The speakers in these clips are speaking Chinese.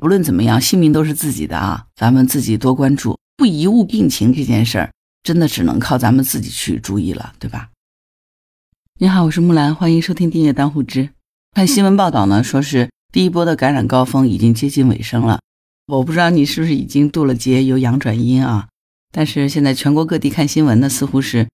不论怎么样，性命都是自己的啊，咱们自己多关注，不贻误病情这件事儿，真的只能靠咱们自己去注意了，对吧？你好，我是木兰，欢迎收听订阅当户知。看新闻报道呢，说是第一波的感染高峰已经接近尾声了。我不知道你是不是已经渡了劫，由阳转阴啊？但是现在全国各地看新闻呢，似乎是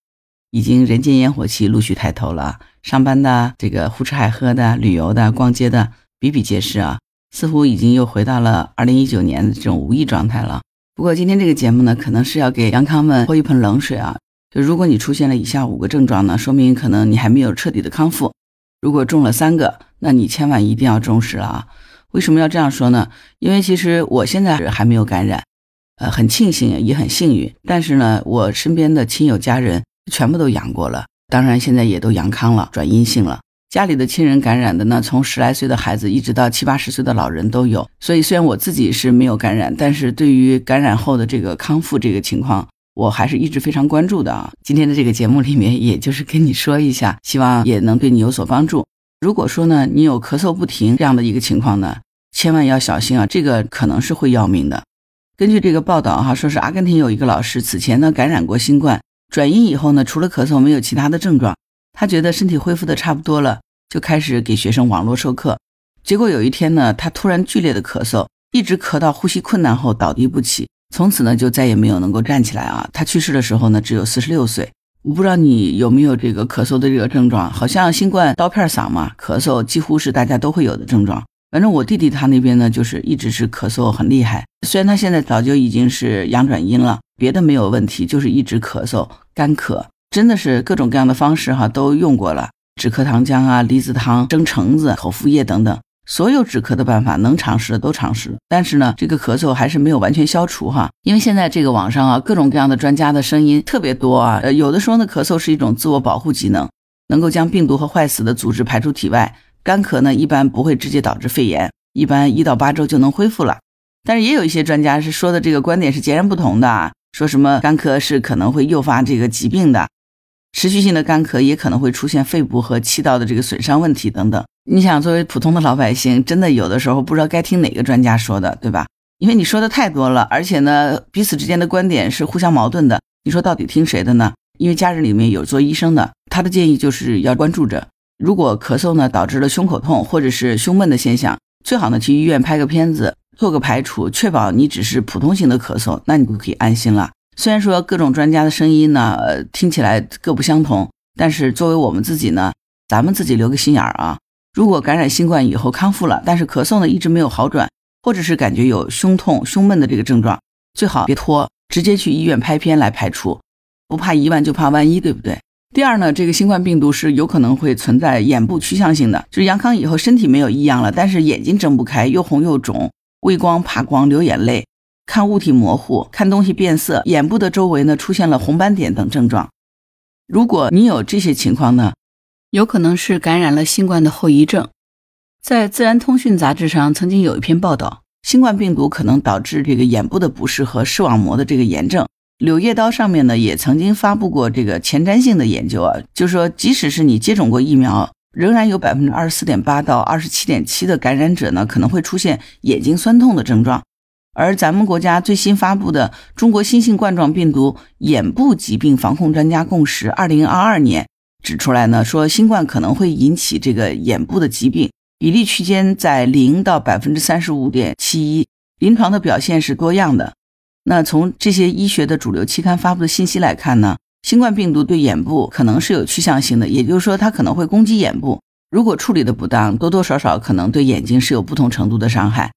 已经人间烟火气陆续抬头了。上班的、这个胡吃海喝的、旅游的、逛街的比比皆是啊，似乎已经又回到了二零一九年的这种无疫状态了。不过今天这个节目呢，可能是要给阳康们泼一盆冷水啊。就如果你出现了以下五个症状呢，说明可能你还没有彻底的康复。如果中了三个，那你千万一定要重视了啊！为什么要这样说呢？因为其实我现在还没有感染，呃，很庆幸也很幸运。但是呢，我身边的亲友家人全部都阳过了，当然现在也都阳康了，转阴性了。家里的亲人感染的呢，从十来岁的孩子一直到七八十岁的老人都有。所以虽然我自己是没有感染，但是对于感染后的这个康复这个情况。我还是一直非常关注的啊！今天的这个节目里面，也就是跟你说一下，希望也能对你有所帮助。如果说呢，你有咳嗽不停这样的一个情况呢，千万要小心啊，这个可能是会要命的。根据这个报道哈，说是阿根廷有一个老师此前呢感染过新冠，转阴以后呢，除了咳嗽没有其他的症状，他觉得身体恢复的差不多了，就开始给学生网络授课。结果有一天呢，他突然剧烈的咳嗽，一直咳到呼吸困难后倒地不起。从此呢，就再也没有能够站起来啊！他去世的时候呢，只有四十六岁。我不知道你有没有这个咳嗽的这个症状，好像新冠刀片嗓嘛，咳嗽几乎是大家都会有的症状。反正我弟弟他那边呢，就是一直是咳嗽很厉害。虽然他现在早就已经是阳转阴了，别的没有问题，就是一直咳嗽干咳，真的是各种各样的方式哈都用过了，止咳糖浆啊、离子汤、蒸橙子、口服液等等。所有止咳的办法能尝试的都尝试，但是呢，这个咳嗽还是没有完全消除哈。因为现在这个网上啊，各种各样的专家的声音特别多啊。呃，有的说呢，咳嗽是一种自我保护机能，能够将病毒和坏死的组织排出体外。干咳呢，一般不会直接导致肺炎，一般一到八周就能恢复了。但是也有一些专家是说的这个观点是截然不同的啊，说什么干咳是可能会诱发这个疾病的。持续性的干咳也可能会出现肺部和气道的这个损伤问题等等。你想，作为普通的老百姓，真的有的时候不知道该听哪个专家说的，对吧？因为你说的太多了，而且呢，彼此之间的观点是互相矛盾的。你说到底听谁的呢？因为家人里面有做医生的，他的建议就是要关注着。如果咳嗽呢导致了胸口痛或者是胸闷的现象，最好呢去医院拍个片子，做个排除，确保你只是普通型的咳嗽，那你就可以安心了。虽然说各种专家的声音呢，呃，听起来各不相同，但是作为我们自己呢，咱们自己留个心眼儿啊。如果感染新冠以后康复了，但是咳嗽呢一直没有好转，或者是感觉有胸痛、胸闷的这个症状，最好别拖，直接去医院拍片来排除。不怕一万就怕万一，对不对？第二呢，这个新冠病毒是有可能会存在眼部趋向性的，就是阳康以后身体没有异样了，但是眼睛睁不开，又红又肿，畏光怕光，流眼泪。看物体模糊，看东西变色，眼部的周围呢出现了红斑点等症状。如果你有这些情况呢，有可能是感染了新冠的后遗症。在《自然通讯》杂志上曾经有一篇报道，新冠病毒可能导致这个眼部的不适和视网膜的这个炎症。《柳叶刀》上面呢也曾经发布过这个前瞻性的研究啊，就说即使是你接种过疫苗，仍然有百分之二十四点八到二十七点七的感染者呢可能会出现眼睛酸痛的症状。而咱们国家最新发布的《中国新型冠状病毒眼部疾病防控专家共识（二零二二年）》指出来呢，说新冠可能会引起这个眼部的疾病，比例区间在零到百分之三十五点七一，临床的表现是多样的。那从这些医学的主流期刊发布的信息来看呢，新冠病毒对眼部可能是有趋向性的，也就是说它可能会攻击眼部，如果处理的不当，多多少少可能对眼睛是有不同程度的伤害。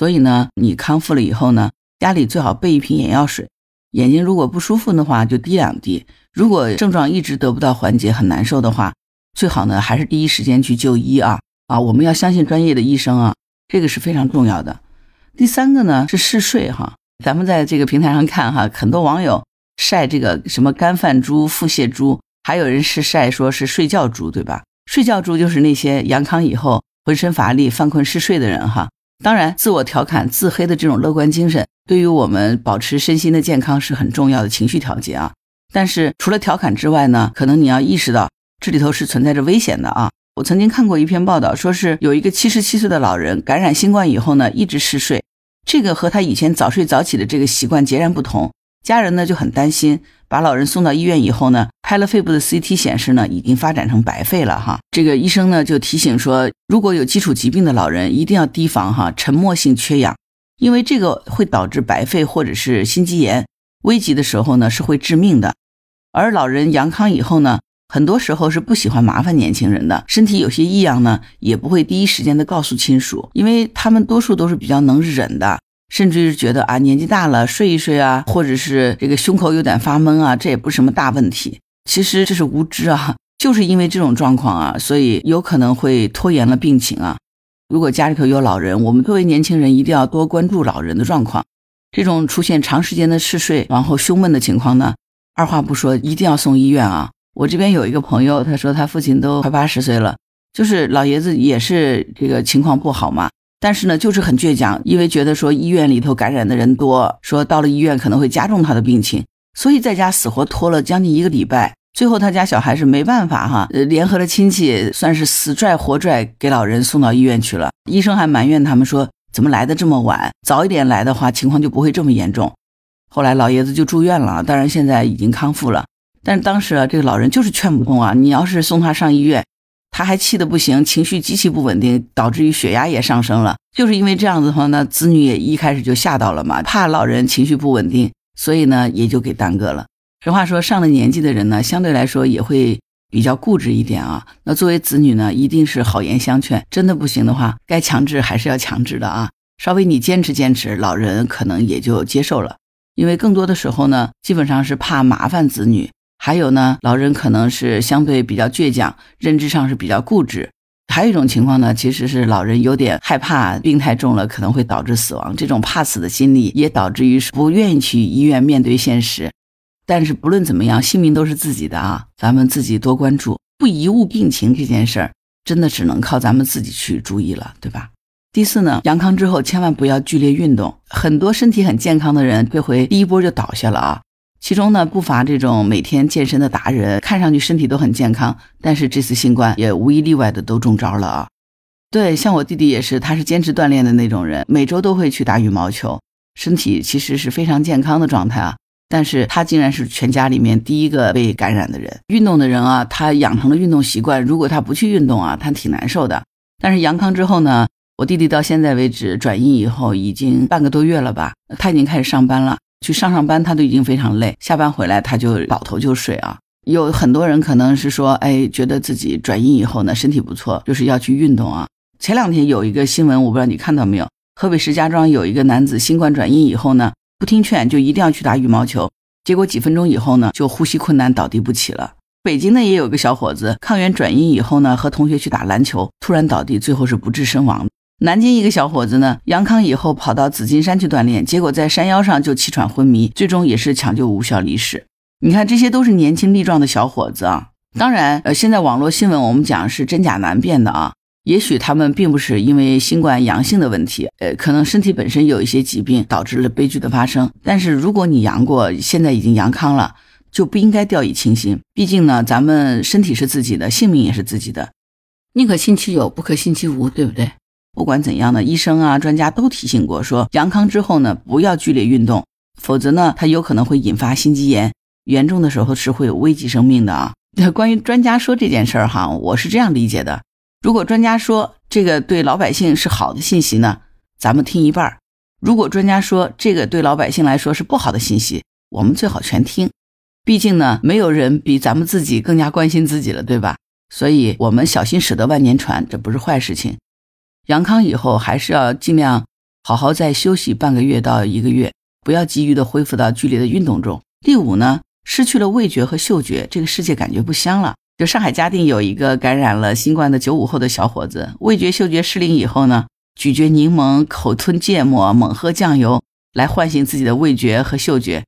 所以呢，你康复了以后呢，家里最好备一瓶眼药水。眼睛如果不舒服的话，就滴两滴。如果症状一直得不到缓解，很难受的话，最好呢还是第一时间去就医啊啊！我们要相信专业的医生啊，这个是非常重要的。第三个呢是嗜睡哈，咱们在这个平台上看哈，很多网友晒这个什么干饭猪、腹泻猪，还有人是晒说是睡觉猪，对吧？睡觉猪就是那些阳康以后浑身乏力、犯困嗜睡的人哈。当然，自我调侃、自黑的这种乐观精神，对于我们保持身心的健康是很重要的情绪调节啊。但是除了调侃之外呢，可能你要意识到这里头是存在着危险的啊。我曾经看过一篇报道，说是有一个七十七岁的老人感染新冠以后呢，一直嗜睡，这个和他以前早睡早起的这个习惯截然不同。家人呢就很担心，把老人送到医院以后呢，拍了肺部的 CT 显示呢，已经发展成白肺了哈。这个医生呢就提醒说，如果有基础疾病的老人，一定要提防哈沉默性缺氧，因为这个会导致白肺或者是心肌炎，危急的时候呢是会致命的。而老人阳康以后呢，很多时候是不喜欢麻烦年轻人的，身体有些异样呢，也不会第一时间的告诉亲属，因为他们多数都是比较能忍的。甚至是觉得啊，年纪大了睡一睡啊，或者是这个胸口有点发闷啊，这也不是什么大问题。其实这是无知啊，就是因为这种状况啊，所以有可能会拖延了病情啊。如果家里头有老人，我们作为年轻人一定要多关注老人的状况。这种出现长时间的嗜睡，然后胸闷的情况呢，二话不说一定要送医院啊。我这边有一个朋友，他说他父亲都快八十岁了，就是老爷子也是这个情况不好嘛。但是呢，就是很倔强，因为觉得说医院里头感染的人多，说到了医院可能会加重他的病情，所以在家死活拖了将近一个礼拜。最后他家小孩是没办法哈，联合了亲戚，算是死拽活拽给老人送到医院去了。医生还埋怨他们说，怎么来的这么晚？早一点来的话，情况就不会这么严重。后来老爷子就住院了，当然现在已经康复了。但当时啊，这个老人就是劝不动啊，你要是送他上医院。他还气得不行，情绪极其不稳定，导致于血压也上升了。就是因为这样子的话那，子女也一开始就吓到了嘛，怕老人情绪不稳定，所以呢也就给耽搁了。实话说，上了年纪的人呢，相对来说也会比较固执一点啊。那作为子女呢，一定是好言相劝，真的不行的话，该强制还是要强制的啊。稍微你坚持坚持，老人可能也就接受了。因为更多的时候呢，基本上是怕麻烦子女。还有呢，老人可能是相对比较倔强，认知上是比较固执。还有一种情况呢，其实是老人有点害怕病太重了，可能会导致死亡。这种怕死的心理也导致于不愿意去医院面对现实。但是不论怎么样，性命都是自己的啊，咱们自己多关注，不贻误病情这件事儿，真的只能靠咱们自己去注意了，对吧？第四呢，阳康之后千万不要剧烈运动，很多身体很健康的人这回第一波就倒下了啊。其中呢，不乏这种每天健身的达人，看上去身体都很健康，但是这次新冠也无一例外的都中招了啊。对，像我弟弟也是，他是坚持锻炼的那种人，每周都会去打羽毛球，身体其实是非常健康的状态啊。但是他竟然是全家里面第一个被感染的人。运动的人啊，他养成了运动习惯，如果他不去运动啊，他挺难受的。但是阳康之后呢，我弟弟到现在为止转阴以后已经半个多月了吧，他已经开始上班了。去上上班，他都已经非常累，下班回来他就倒头就睡啊。有很多人可能是说，哎，觉得自己转阴以后呢，身体不错，就是要去运动啊。前两天有一个新闻，我不知道你看到没有？河北石家庄有一个男子新冠转阴以后呢，不听劝，就一定要去打羽毛球，结果几分钟以后呢，就呼吸困难倒地不起了。北京呢也有个小伙子抗原转阴以后呢，和同学去打篮球，突然倒地，最后是不治身亡。南京一个小伙子呢，阳康以后跑到紫金山去锻炼，结果在山腰上就气喘昏迷，最终也是抢救无效离世。你看，这些都是年轻力壮的小伙子啊。当然，呃，现在网络新闻我们讲是真假难辨的啊。也许他们并不是因为新冠阳性的问题，呃，可能身体本身有一些疾病导致了悲剧的发生。但是如果你阳过，现在已经阳康了，就不应该掉以轻心。毕竟呢，咱们身体是自己的，性命也是自己的，宁可信其有，不可信其无，对不对？不管怎样呢，医生啊、专家都提醒过，说阳康之后呢，不要剧烈运动，否则呢，它有可能会引发心肌炎，严重的时候是会有危及生命的啊。那 关于专家说这件事儿哈，我是这样理解的：如果专家说这个对老百姓是好的信息呢，咱们听一半；如果专家说这个对老百姓来说是不好的信息，我们最好全听。毕竟呢，没有人比咱们自己更加关心自己了，对吧？所以，我们小心驶得万年船，这不是坏事情。阳康以后还是要尽量好好再休息半个月到一个月，不要急于的恢复到剧烈的运动中。第五呢，失去了味觉和嗅觉，这个世界感觉不香了。就上海嘉定有一个感染了新冠的九五后的小伙子，味觉嗅觉失灵以后呢，咀嚼柠檬，口吞芥末，猛喝酱油，来唤醒自己的味觉和嗅觉。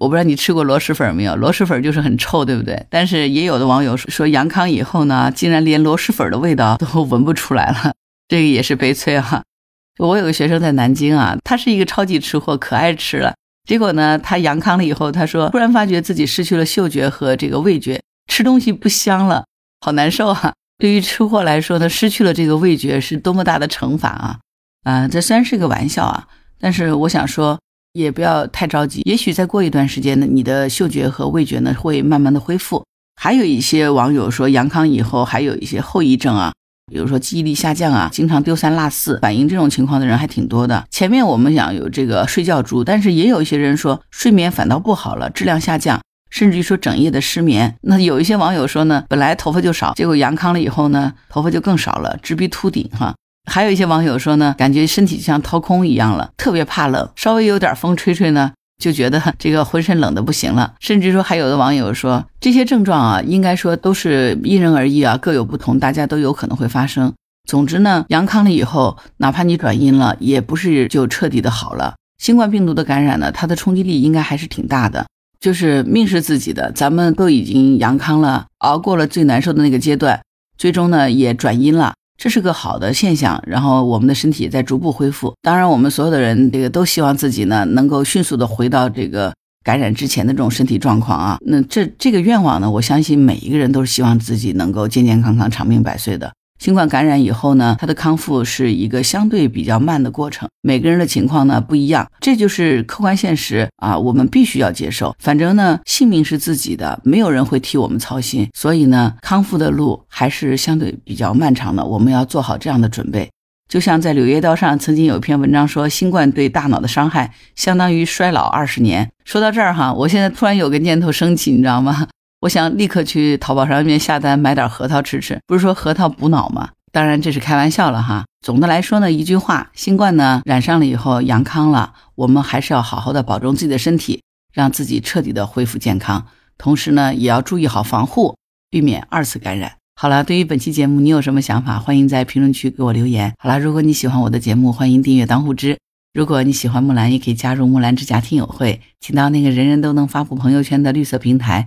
我不知道你吃过螺蛳粉没有？螺蛳粉就是很臭，对不对？但是也有的网友说，说阳康以后呢，竟然连螺蛳粉的味道都闻不出来了。这个也是悲催啊！我有个学生在南京啊，他是一个超级吃货，可爱吃了。结果呢，他阳康了以后，他说突然发觉自己失去了嗅觉和这个味觉，吃东西不香了，好难受啊！对于吃货来说呢，失去了这个味觉是多么大的惩罚啊！啊，这虽然是个玩笑啊，但是我想说，也不要太着急，也许再过一段时间呢，你的嗅觉和味觉呢会慢慢的恢复。还有一些网友说，阳康以后还有一些后遗症啊，比如说记忆力下降啊，经常丢三落四，反映这种情况的人还挺多的。前面我们讲有这个睡觉猪，但是也有一些人说睡眠反倒不好了，质量下降，甚至于说整夜的失眠。那有一些网友说呢，本来头发就少，结果阳康了以后呢，头发就更少了，直逼秃顶哈。还有一些网友说呢，感觉身体就像掏空一样了，特别怕冷，稍微有点风吹吹呢。就觉得这个浑身冷的不行了，甚至说还有的网友说这些症状啊，应该说都是因人而异啊，各有不同，大家都有可能会发生。总之呢，阳康了以后，哪怕你转阴了，也不是就彻底的好了。新冠病毒的感染呢，它的冲击力应该还是挺大的。就是命是自己的，咱们都已经阳康了，熬过了最难受的那个阶段，最终呢也转阴了。这是个好的现象，然后我们的身体在逐步恢复。当然，我们所有的人这个都希望自己呢能够迅速的回到这个感染之前的这种身体状况啊。那这这个愿望呢，我相信每一个人都是希望自己能够健健康康、长命百岁的。新冠感染以后呢，它的康复是一个相对比较慢的过程，每个人的情况呢不一样，这就是客观现实啊，我们必须要接受。反正呢，性命是自己的，没有人会替我们操心，所以呢，康复的路还是相对比较漫长的，我们要做好这样的准备。就像在《柳叶刀》上曾经有一篇文章说，新冠对大脑的伤害相当于衰老二十年。说到这儿哈，我现在突然有个念头升起，你知道吗？我想立刻去淘宝上面下单买点核桃吃吃，不是说核桃补脑吗？当然这是开玩笑了哈。总的来说呢，一句话，新冠呢染上了以后阳康了，我们还是要好好的保重自己的身体，让自己彻底的恢复健康。同时呢，也要注意好防护，避免二次感染。好了，对于本期节目你有什么想法，欢迎在评论区给我留言。好了，如果你喜欢我的节目，欢迎订阅当户知。如果你喜欢木兰，也可以加入木兰之家听友会，请到那个人人都能发布朋友圈的绿色平台。